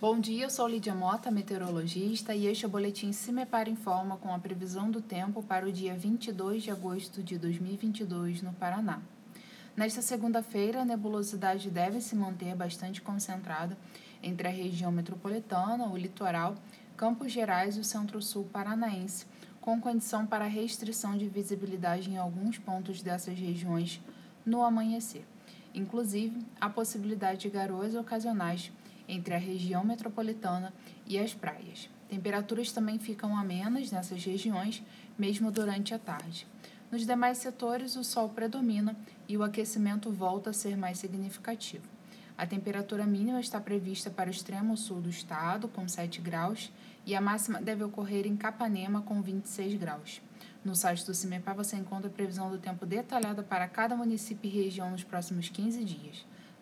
Bom dia, eu sou Lídia Mota, meteorologista, e este é o boletim Cimepar Informa com a previsão do tempo para o dia 22 de agosto de 2022 no Paraná. Nesta segunda-feira, a nebulosidade deve se manter bastante concentrada entre a região metropolitana, o litoral, Campos Gerais e o centro-sul paranaense, com condição para restrição de visibilidade em alguns pontos dessas regiões no amanhecer. Inclusive, a possibilidade de garoas ocasionais entre a região metropolitana e as praias. Temperaturas também ficam amenas nessas regiões, mesmo durante a tarde. Nos demais setores, o sol predomina e o aquecimento volta a ser mais significativo. A temperatura mínima está prevista para o extremo sul do estado, com 7 graus, e a máxima deve ocorrer em Capanema, com 26 graus. No site do CIMEPAR você encontra a previsão do tempo detalhada para cada município e região nos próximos 15 dias